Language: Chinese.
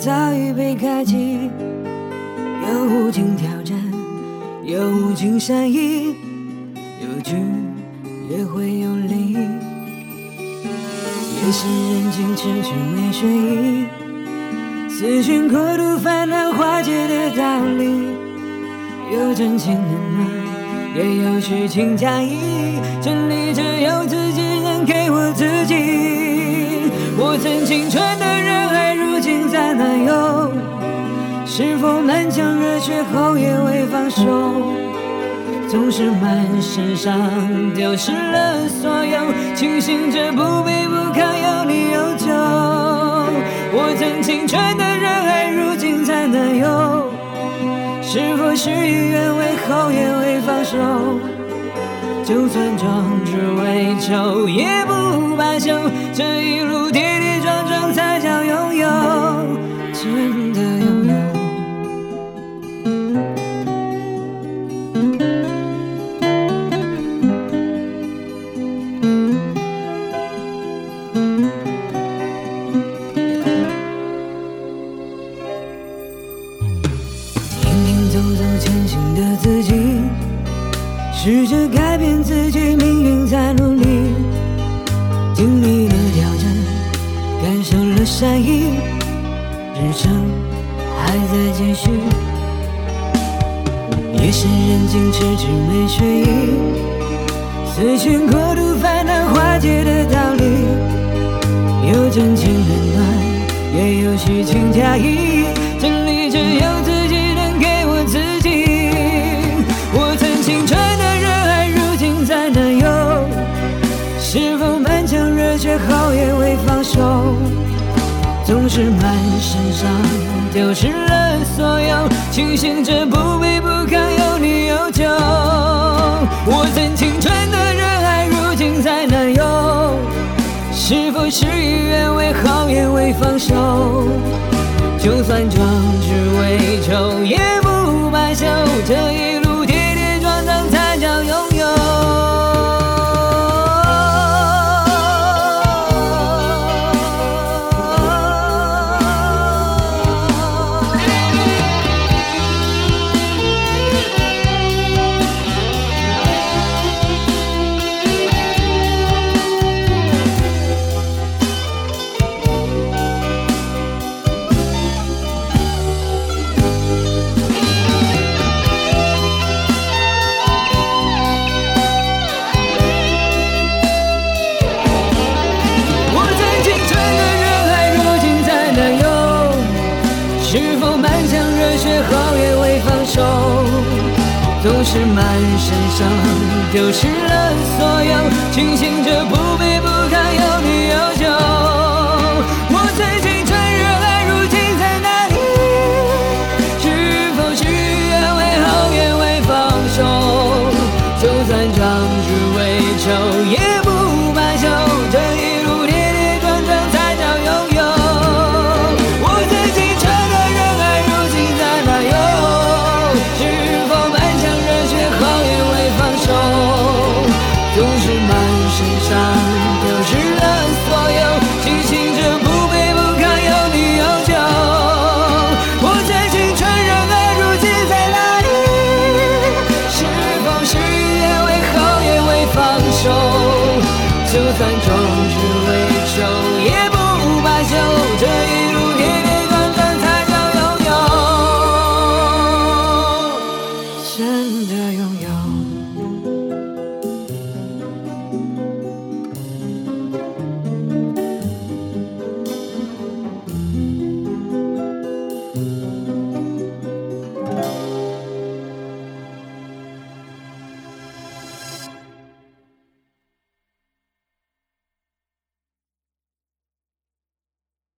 早已被开启，有无尽挑战，有无尽善意，有聚也会有离，夜深人静迟迟没睡意，思寻过度烦恼化解的道理，有真情冷暖。也有虚情假意，真理只有自己能给我自己。我曾青春的人海，如今在哪游？是否满腔热血后也未放手？总是满身伤，丢失了所有，清醒着不卑不亢，有你有酒。我曾青春的人海，如今在哪有？是否事与愿违后也未放手？就算壮志未酬，也不罢休。这一路跌跌撞撞，前行的自己，试着改变自己命运，在努力，经历了挑战，感受了善意，日程还在继续。夜深人静，迟迟没睡意，思寻过度烦恼化解的道理，有真情冷暖，也有虚情假意，真理只有自后也未放手？总是满身伤，丢失了所有，庆幸着不卑不亢，有你有酒。我曾青春的人海，如今在哪有？是否事与愿违后也未放手？就算壮志未酬，也不罢休。这一路总是满身伤，丢失了所有，庆幸着不就算终止了